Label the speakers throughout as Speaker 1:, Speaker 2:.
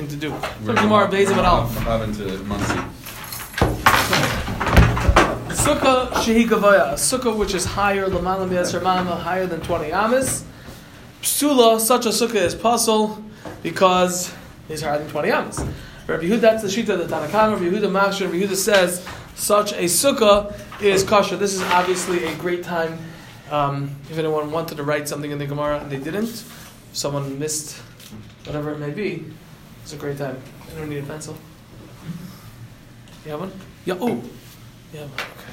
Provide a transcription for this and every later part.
Speaker 1: something to do. So Gemara Beis of Aleph.
Speaker 2: What happened to Muncie?
Speaker 1: Sukkah shehi gavoya, a sukkah which is higher lamala mi'aser mama, higher than twenty amas. Psula, such a sukkah is pasul because it's higher than twenty amas. Rabbi Yehuda, that's the shita of the Tanakh. Rabbi Yehuda Machshir, Rabbi Yehuda says such a sukkah is kosher. This is obviously a great time. Um, if anyone wanted to write something in the Gemara and they didn't, someone missed whatever it may be, it's a great time. Anyone need a pencil? Mm-hmm. You have one? Yeah. Oh. Yeah. Okay.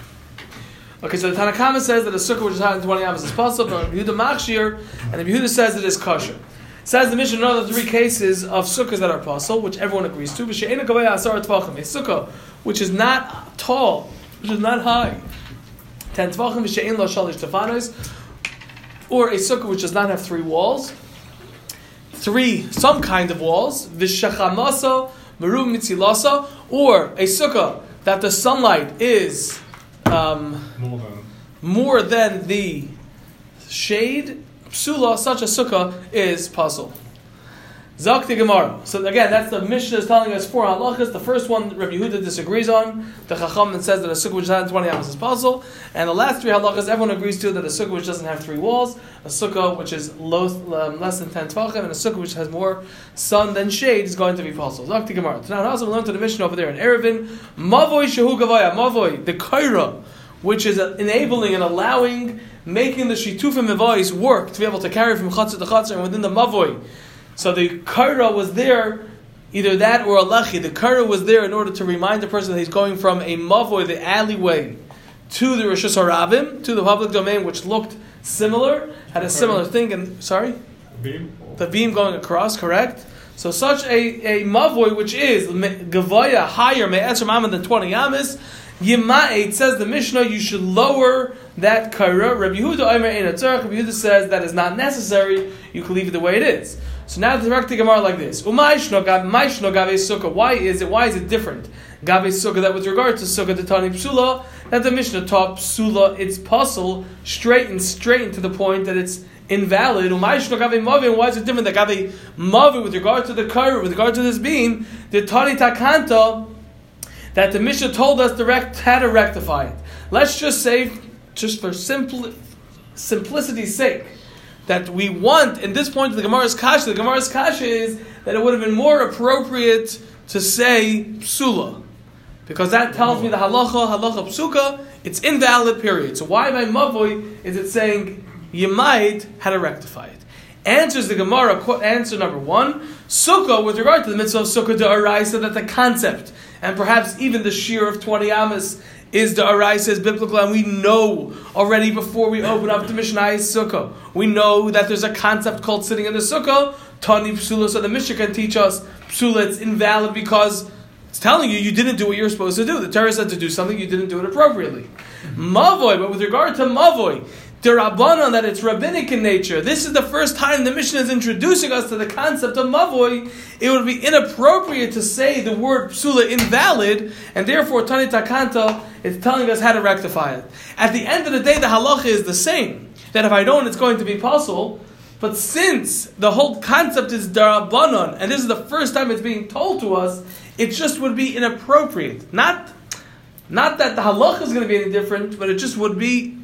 Speaker 1: Okay. So the Tanna Kamma says that a sukkah which is higher than twenty amas is possible. But Yehuda Machshir and the Yehuda says it is kosher. Says the Mishnah, another three cases of sukkahs that are possible, which everyone agrees to. A sukkah which is not tall, which is not high. Ten tvachim v'she'in lo shalish tefanos, or a sukkah which does not have three walls. Three, some kind of walls. V'shachamasa meru mitzilasa, or a sukkah that the sunlight is um,
Speaker 3: More than.
Speaker 1: more than the shade, psula, such a sukkah is puzzle. Zakti Gemara. So again, that's the Mishnah is telling us four halachas. The first one Rabbi Yehuda disagrees on. The Chacham says that a sukkah which has 20 amas is pasul. And the last three halachas, everyone agrees to that a sukkah which doesn't have three walls, a sukkah which is low, um, less than 10 tvachim, and a sukkah which has more sun than shade is going to be pasul. Zakti Gemara. Now, also we learned to the Mishnah over there in Eruvin. Mavoy Shehu Gavaya. Mavoy, the Kaira, which is enabling and allowing, making the Shitufim Mavois work to be able to carry from Chatzah to Chatzah and within the Mavoy. So the Kaira was there, either that or a Lechi. The Kaira was there in order to remind the person that he's going from a Mavoy, the alleyway, to the Rosh Hashanah, to the public domain, which looked similar, had a similar thing. And sorry,
Speaker 3: Beam?
Speaker 1: the beam going across, correct? So such a, a mavoy, which is gavoya higher me'etzer mama than twenty amis, yima'et says the Mishnah, you should lower that kaira. Rabbi Yehuda Omer. Rabbi Yehuda says that is not necessary. You can leave it the way it is. So now the direct Gemara like this: Umayshno gav mayshno gave sukkah. Why is it? Why is it different? Gave sukkah that with regard to sukkah the tani psula that the Mishnah taught psula its puzzle straight and straight to the point that it's invalid. Umayshno gave mavin. Why is it different? That gave mavin with regard to the kaira, with regard to this beam, the tani takanta that the Mishnah told us direct how to rectify it. Let's just say, just for simplicity's sake, that we want, in this point of the Gemara's Kasha, the Gemara's Kasha is that it would have been more appropriate to say psula. Because that tells me the halacha, halacha psuka, it's invalid, period. So why by mavoy is it saying you might how to rectify it? Answers the Gemara, answer number one, sukkah, with regard to the mitzvah of sukkah de that the concept, and perhaps even the shear of 20 amas, is the araisa is biblical, and we know already before we open up the Mishnah Sukkah, we know that there's a concept called sitting in the Sukkah, Tani Psula, so the Mishnah can teach us Psula, it's invalid because it's telling you you didn't do what you're supposed to do. The Torah said to do something, you didn't do it appropriately. Mavoy, but with regard to Mavoy, the Rabbanon, that it's rabbinic in nature. This is the first time the mission is introducing us to the concept of mavoi. It would be inappropriate to say the word psula invalid, and therefore Tani Takanta is telling us how to rectify it. At the end of the day, the halacha is the same. That if I don't, it's going to be possible. But since the whole concept is darabanan, and this is the first time it's being told to us, it just would be inappropriate. Not, not that the halacha is going to be any different, but it just would be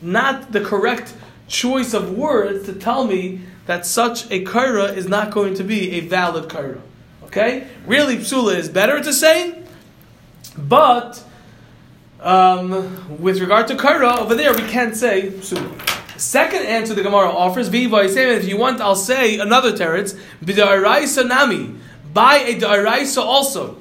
Speaker 1: not the correct choice of words to tell me that such a kaira is not going to be a valid kaira. Okay? Really, psula is better to say, but um, with regard to kaira, over there we can't say psula. Second answer the Gemara offers, Viva if you want, I'll say another teretz, b'da'araisa nami, by a da'araisa also.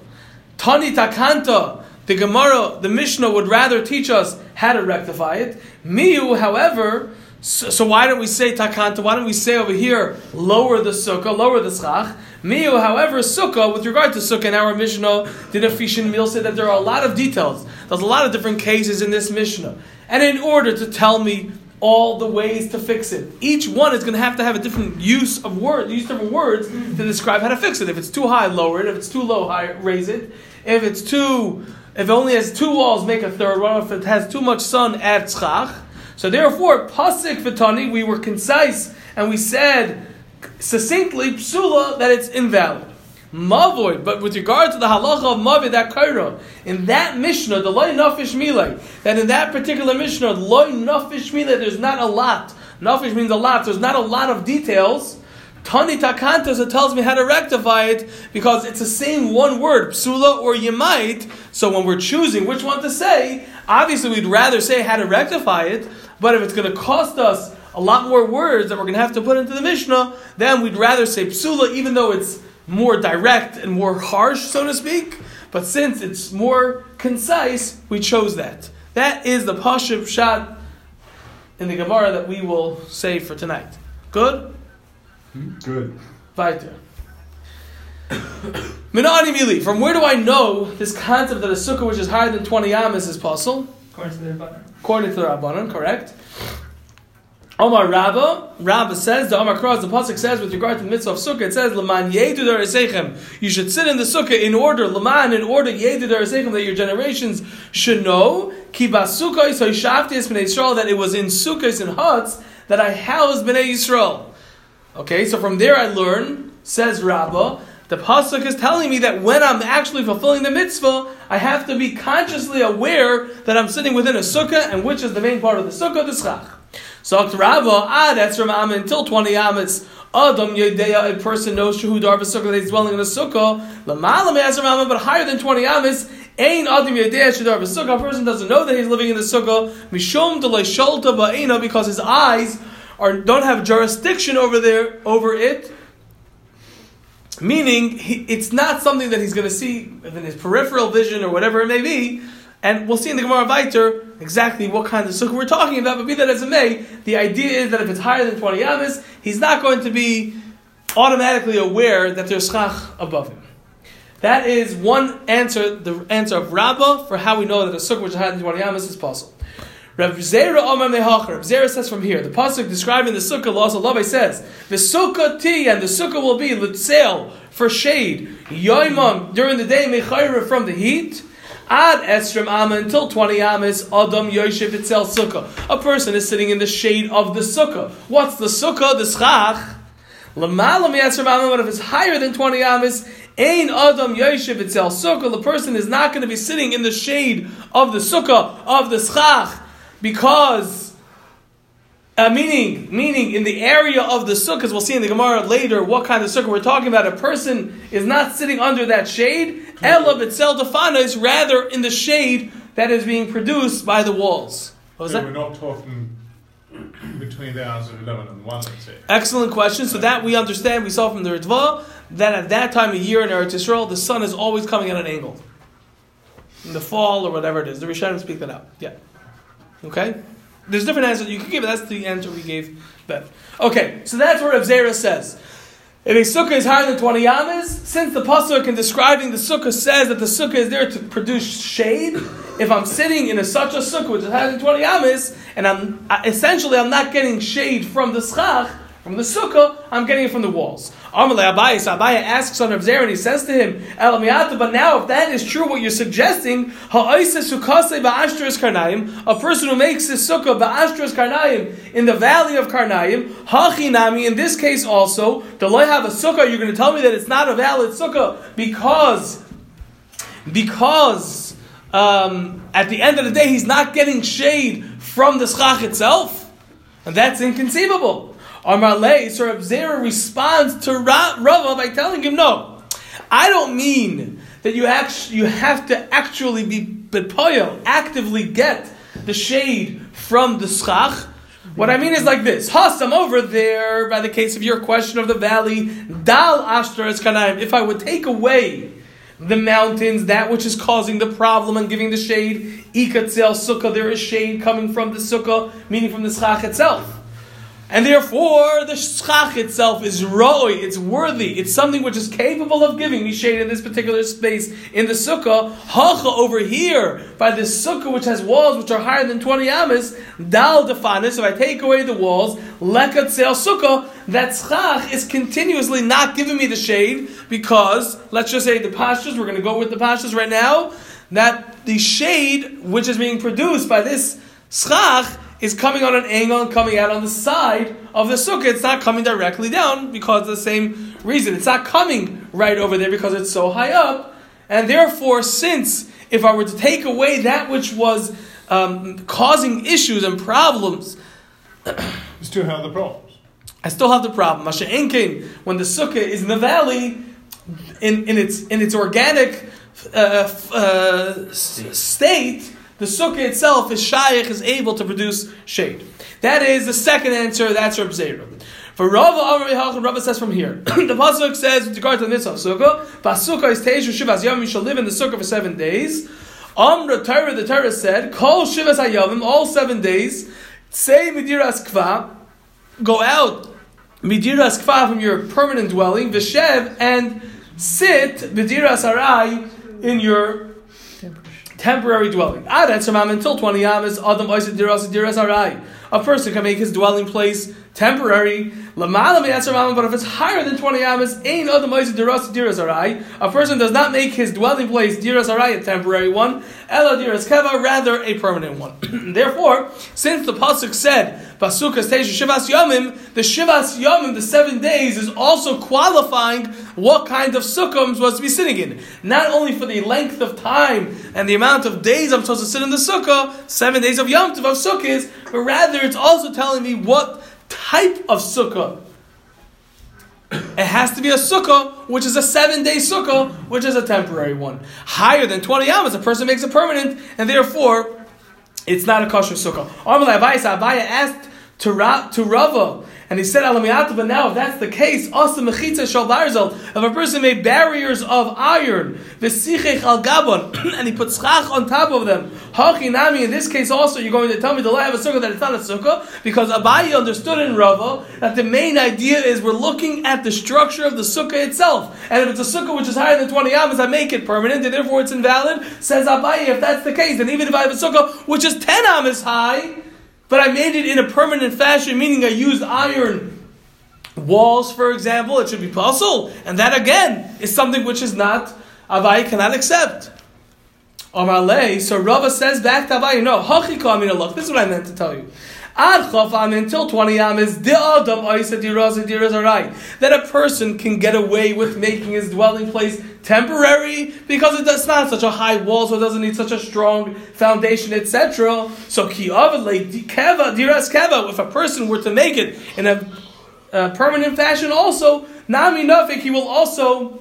Speaker 1: Tani takanta, the Gemara, the Mishnah would rather teach us how to rectify it. Miu, however, so, so why don't we say takanta? Why don't we say over here, lower the sukkah, lower the schach? Miu, however, sukkah, with regard to sukkah in our Mishnah, did a Fishin Meal say that there are a lot of details. There's a lot of different cases in this Mishnah. And in order to tell me all the ways to fix it. Each one is going to have to have a different use of words, use different words to describe how to fix it. If it's too high, lower it. If it's too low, high, raise it. If it's too, if it only has two walls, make a third one. If it has too much sun, add tzchach. So therefore, pasik v'tani, we were concise and we said succinctly, psula, that it's invalid. mavoid. But with regard to the halacha of mavoid, that kaira, in that Mishnah, the loy nafish milay, that in that particular Mishnah, loy nafish milay, there's not a lot. Nafish means a lot. so There's not a lot of details. Tani takantos, it tells me how to rectify it because it's the same one word, psula or yemait. So when we're choosing which one to say, obviously we'd rather say how to rectify it. But if it's going to cost us a lot more words that we're going to have to put into the Mishnah, then we'd rather say psula, even though it's more direct and more harsh, so to speak. But since it's more concise, we chose that. That is the Pashup shot in the Gemara that we will say for tonight. Good? Hmm?
Speaker 2: Good.
Speaker 1: Weiter. Minani Mili, from where do I know this concept that a sukkah which is higher than 20 amas is possible?
Speaker 3: According to the Rabbanan.
Speaker 1: According to the Rabbanon, correct? Omar Rabba, Rabba says, the Omar Cross, the Pasuk says, with regard to the mitzvah of Sukkah, it says, Laman yedu Darisechem. You should sit in the Sukkah in order, Laman, in order, yedu Darisechem, that your generations should know, Ki basukah so Shafti Bnei Yisrael, that it was in Sukkahs and huts that I housed Bnei Yisrael. Okay, so from there I learn, says Rabba, the pasuk is telling me that when I'm actually fulfilling the mitzvah, I have to be consciously aware that I'm sitting within a sukkah, and which is the main part of the sukkah, the schach. So Rabba, ah, that's from Am until 20 amas. Adam Yedeya, a person knows Shahu Darva Sukkah that he's dwelling in a sukkah. Lamalam Azram but higher than 20 amas, Ain Adam Yedeya Shadar Sukkah. A person doesn't know that he's living in the sukkah. Mishom Delay Shalta Ba'ina, because his eyes are, don't have jurisdiction over there, over it. Meaning, he, it's not something that he's going to see in his peripheral vision or whatever it may be. And we'll see in the Gemara Viter exactly what kind of sukkah we're talking about. But be that as it may, the idea is that if it's higher than 20 yamas, he's not going to be automatically aware that there's schach above him. That is one answer, the answer of Rabbah for how we know that a sukkah which is higher than 20 yamas is possible. Rav Zera Omar Mehacher. Rav Zera says from here, the pasuk describing the sukkah, Laws Love says, the sukkah ti, and the sukkah will be litzel for shade, yoimam during the day mechayra from the heat. Ad esrim ama until twenty amas adam yoshev itzel sukkah. A person is sitting in the shade of the sukkah. What's the sukkah? The schach. Lamalam yesrim ama. But if it's higher than twenty amas, Ain Adam Yoshev Itzel Sukkah, the person is not going to be sitting in the shade of the Sukkah, of the Schach, because uh, meaning, meaning in the area of the sukkahs, we'll see in the Gemara later what kind of sukkah we're talking about. A person is not sitting under that shade. Elav itself defana is rather in the shade that is being produced by the walls. What was
Speaker 2: So
Speaker 1: that?
Speaker 2: we're not talking between the hours of 11 and 1, let's say.
Speaker 1: Excellent question. So that we understand, we saw from the Ritva, that at that time of year in Eretz Yisrael, the sun is always coming at an angle. In the fall or whatever it is. The Rishonim speak that out. Yeah. Okay? There's different answers you can give. That's the answer we gave Ben. Okay, so that's what Rav Zera says. If a sukkah is higher than 20 yamas, since the pasuk in describing the sukkah says that the sukkah is there to produce shade, if I'm sitting in a, such a sukkah which is higher than 20 yamas, and I'm essentially I'm not getting shade from the schach, from the sukkah, I'm getting it from the walls. Amalei Abaye, so asks on Rav Zera and he says to him, El Miyata, but now if that is true what you're suggesting, a person who makes his sukkah ba'ashtras karnayim, in the valley of Karnayim, Hachinami, in this case also, the have a sukkah, you're going to tell me that it's not a valid sukkah because, because, um, at the end of the day, he's not getting shade from the schach itself? And that's inconceivable. Amar Lei, so Rav Zera responds to Ra- Rava by telling him, no, I don't mean that you act- you have to actually be bepoyo, actively get the shade from the schach. What I mean is like this. Hus, I'm over there by the case of your question of the valley. Dal ashtar es kanaim. If I would take away the mountains, that which is causing the problem and giving the shade, ikatzel sukkah, there is shade coming from the sukkah, meaning from the schach itself. And therefore, the schach itself is roi, it's worthy, it's something which is capable of giving me shade in this particular space in the sukkah. Hacha over here, by this sukkah which has walls which are higher than 20 amas, dal defanis, if I take away the walls, lekat sel sukkah, that schach is continuously not giving me the shade because, let's just say the pastures, we're going to go with the pastures right now, that the shade which is being produced by this schach is coming on an angle and coming out on the side of the sukkah. It's not coming directly down because of the same reason. It's not coming right over there because it's so high up. And therefore, since if I were to take away that which was um, causing issues and problems,
Speaker 2: You still have the problems.
Speaker 1: I still have the problem. Masha Enkin, when the sukkah is in the valley, in, in its in its organic uh, uh, state, the sukkah itself is shaykh, is able to produce shade. That is the second answer. That's Reb Zera. For Rava Yehachon, Rava says from here. the pasuk says with regard to the mitzvah of sukkah, "Basukkah is teishu shivas yom. You shall live in the sukkah for seven days." Amra Torah, the Torah said, "Kol shivas hayavim, all seven days." Say midiras kva, go out midiras kfa from your permanent dwelling, vishev, and sit midiras arai in your temporary dwelling. Ah, Ad etzamam until 20 yamas, adam oisid diras diras arai. A person can make his dwelling place temporary. But if it's higher than 20 yamas, ain adam oisid diras diras. A person does not make his dwelling place diras arai a temporary one, ela diras keva, rather a permanent one. Therefore, since the pasuk said, Basukas Teisha Shivas Yomim, the Shivas Yomim, the seven days, is also qualifying what kind of sukkah I'm supposed to be sitting in. Not only for the length of time and the amount of days I'm supposed to sit in the sukkah, seven days of Yom Tov of sukkahs, but rather it's also telling me what type of sukkah. It has to be a sukkah, which is a seven day sukkah, which is a temporary one. Higher than 20 yamas, a person makes it permanent, and therefore it's not a kosher sukkah. So Abaye asked to, Ra, to Rava, and he said, but now if that's the case, Asa Mechitza Shal if a person made barriers of iron, Vesichech Al Gabon, and he put schach on top of them, Hachi Nami, in this case also, you're going to tell me the I of a sukkah that it's not a sukkah, because Abaye understood in Rava that the main idea is we're looking at the structure of the sukkah itself, and if it's a sukkah which is higher than 20 amas, I make it permanent, and therefore it's invalid, says Abaye, if that's the case, then even if I have a sukkah which is 10 amas high, but I made it in a permanent fashion, meaning I used iron walls, for example, it should be possible. And that again is something which is not, Avai cannot accept. Amalei, so Rava says back to Avai, no, Hachika Amin Allah. This is what I meant to tell you. Ad chafam until 20 yam is the adam oisa diraz diraz arai. That a person can get away with making his dwelling place temporary because it does not such a high wall, so it doesn't need such a strong foundation, etc. So keva diras keva. If a person were to make it in a, a permanent fashion, also nami nafik, he will also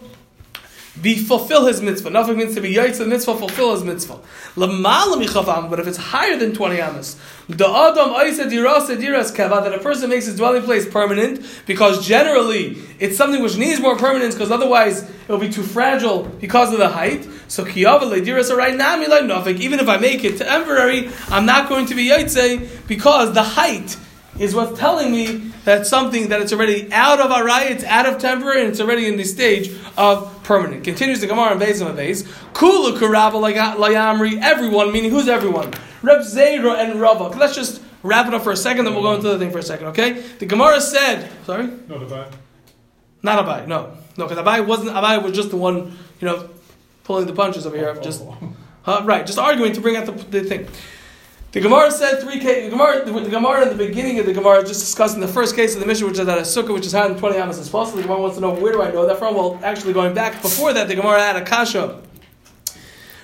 Speaker 1: be fulfill his mitzvah. Nafik means to be yaitz the mitzvah, fulfill his mitzvah. But if it's higher than 20 amas, the adam diras keva, that a person makes his dwelling place permanent, because generally it's something which needs more permanence, because otherwise it will be too fragile because of the height. So diras even if I make it temporary, I'm not going to be yaitze, because the height is what's telling me that something that it's already out of arai, it's out of temporary, and it's already in the stage of permanent. Continues the Gemara in Beis and Beis. Kula kuraba layamri. Everyone, meaning who's everyone? Reb Zera and Rava. Let's just wrap it up for a second, then we'll go into the thing for a second. Okay? The Gemara said. Sorry.
Speaker 2: Not about.
Speaker 1: Not Abaye. No, no, because Abaye wasn't. Abaye was just the one, you know, pulling the punches over here. of Just uh, right, just arguing to bring out the, the thing. The Gemara said three cases. The Gemara, the, the Gemara in the beginning of the Gemara just discussing the first case of the mission, which is that a sukkah which is higher than twenty amas is possible. The Gemara wants to know where do I know that from? Well, actually, going back before that, the Gemara had a kasha.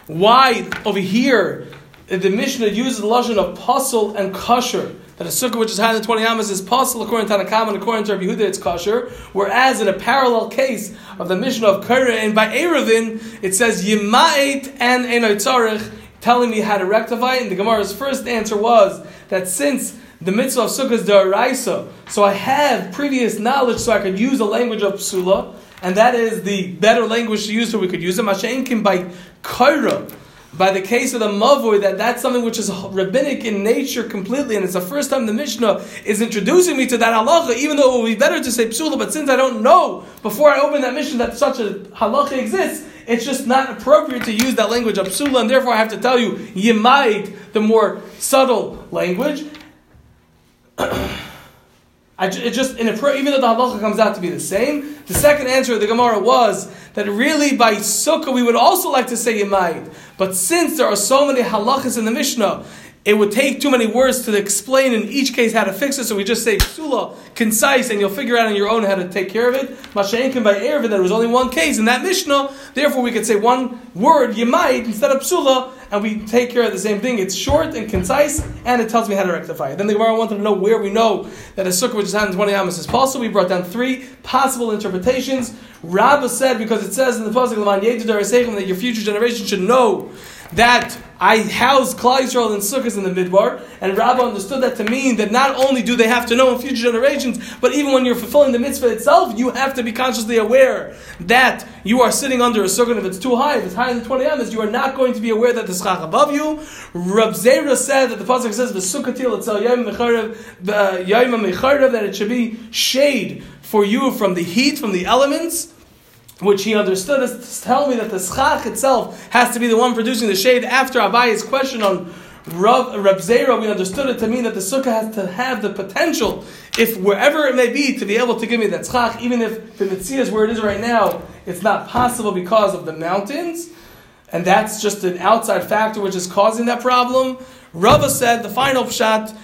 Speaker 1: Why over here the Mishnah uses the lashon of pasul and kosher? That a sukkah which is higher than twenty amas is possible according to Tanakam and according to Rabbi Yehuda it's kosher. Whereas in a parallel case of the Mishnah of Korah and by Eruvin it says yimait and enotzarich telling me how to rectify it. And the Gemara's first answer was that since the mitzvah of sukkah is daraisa, so I have previous knowledge, so I could use a language of psula, and that is the better language to use, so we could use it. Masha'inkin by kaira, by the case of the mavoi, that that's something which is rabbinic in nature completely, and it's the first time the Mishnah is introducing me to that halacha, even though it would be better to say psula, but since I don't know before I open that Mishnah that such a halacha exists, it's just not appropriate to use that language of psula, and therefore I have to tell you yimait, the more subtle language. I, ju- it just even though the halacha comes out to be the same, the second answer of the Gemara was that really by sukkah we would also like to say yimait, but since there are so many halachas in the Mishnah it would take too many words to explain in each case how to fix it, so we just say psula, concise, and you'll figure out on your own how to take care of it. Masha'inkin by Eruvin, there was only one case in that Mishnah, therefore we could say one word, might instead of psula, and we take care of the same thing. It's short and concise, and it tells me how to rectify it. Then the Gemara wanted to know where we know that a sukkah which is in 20 amas is possible. We brought down three possible interpretations. Rabbah said, because it says in the Pasuk, that your future generation should know that I house Klal Yisrael in in the Midbar, and Rabbah understood that to mean that not only do they have to know in future generations, but even when you're fulfilling the mitzvah itself, you have to be consciously aware that you are sitting under a sukkah. If it's too high, if it's higher than 20 amas, you are not going to be aware that the schach above you. Rab Zera said that the pasuk says the sukkatil itzel yom that it should be shade for you from the heat, from the elements which he understood is to tell me that the schach itself has to be the one producing the shade. After Abaye's question on Rav, Rab Zera, we understood it to mean that the sukkah has to have the potential, if wherever it may be, to be able to give me that schach, even if the mitzvah is where it is right now, it's not possible because of the mountains, and that's just an outside factor which is causing that problem. Rava said the final pshat,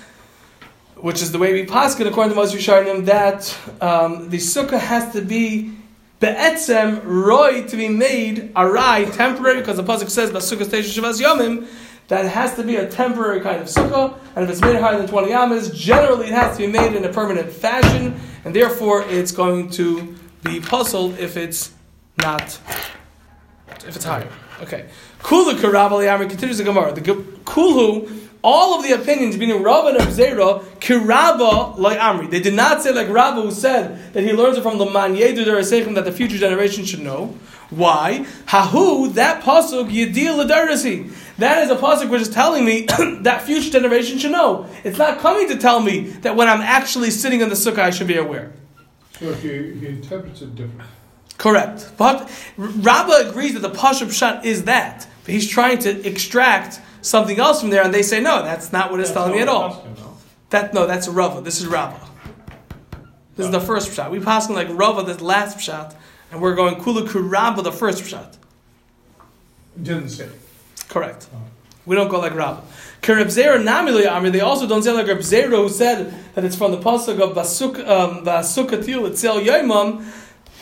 Speaker 1: which is the way we pass paskin according to Moshe Sharnim, that um, the sukkah has to be be'etzem roy to be made arai temporary because the pasuk says basukah station shavas yomim that it has to be a temporary kind of sukkah, and if it's made higher than 20 amas, generally it has to be made in a permanent fashion, and therefore it's going to be puzzled if it's not, if it's higher. Okay. Kulu karabali continues the Gemara. The Kulu all of the opinions between Rav and Abzera, Kiraba like Amri. They did not say like Rabba who said that he learns it from the Manyedu Derasechim that the future generation should know. Why? Hahu, that pasuk Yedil Ladarasi. That is a pasuk which is telling me that future generation should know. It's not coming to tell me that when I'm actually sitting in the sukkah, I should be aware.
Speaker 2: So he, he interprets it differently.
Speaker 1: Correct. But Rabbah agrees that the Pashup Shat is that. But he's trying to extract something else from there, and they say, no, that's not what it's telling me at all. That No, that's Rava. This is Rava. This is the first shot. We pass like Rava, this last shot, and we're going Kula Kuramba, the first shot.
Speaker 2: Didn't say.
Speaker 1: Correct. Oh. We don't go like Rava. Kereb Namili Amri, they also don't say like Reb who said that it's from the pasuk of Basuk um, Basukatil Etzel Yaimam.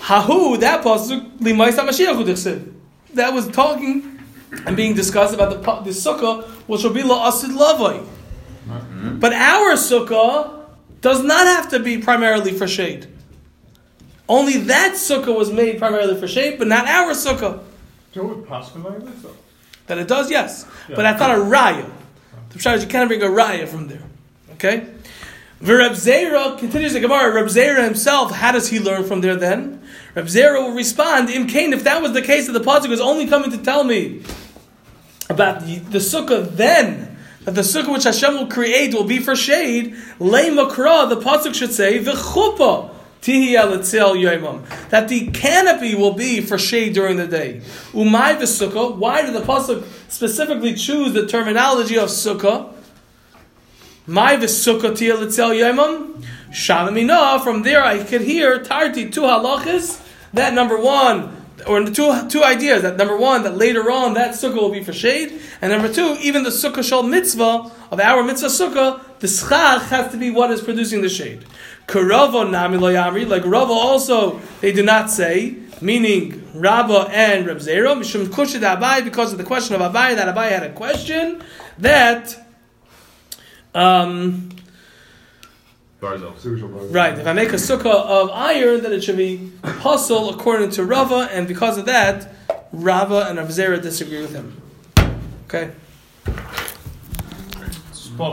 Speaker 1: Hahu, that pasuk, Limaisa Mashiach That was talking and being discussed about the, the sukkah, which will be la'asid lavai. Mm-hmm. But our sukkah does not have to be primarily for shade. Only that sukkah was made primarily for shade, but not our sukkah.
Speaker 2: So it possible like this, though?
Speaker 1: That it does, yes. Yeah. But I thought a raya. The pshat you can't bring a raya from there. Okay? Reb Zera continues the Gemara. Reb Zera himself, how does he learn from there then? Reb Zera will respond, Im Kain, if that was the case that the Pasuk was only coming to tell me about the, the sukkah then, that the sukkah which Hashem will create will be for shade, lay makra, the pasuk should say, v'chupa that the canopy will be for shade during the day. Umay v'sukkah, why did the pasuk specifically choose the terminology of sukkah? My v'sukkah tihya l'tzel yomam? Shanamina, from there I could hear tarti two halachas, that number one, or two two ideas. That number one, that later on that sukkah will be for shade, and number two, even the sukkah shal mitzvah of our mitzvah sukkah, the schach has to be what is producing the shade. Karava nami like Rava also they do not say, meaning Rabba and Reb Zera, mishum kushid Abaye, because of the question of Abaye, that Abaye had a question that. Um, Right. If I make a sukkah of iron, then it should be pasul according to Rava, and because of that, Rava and Avzera disagree with him. Okay.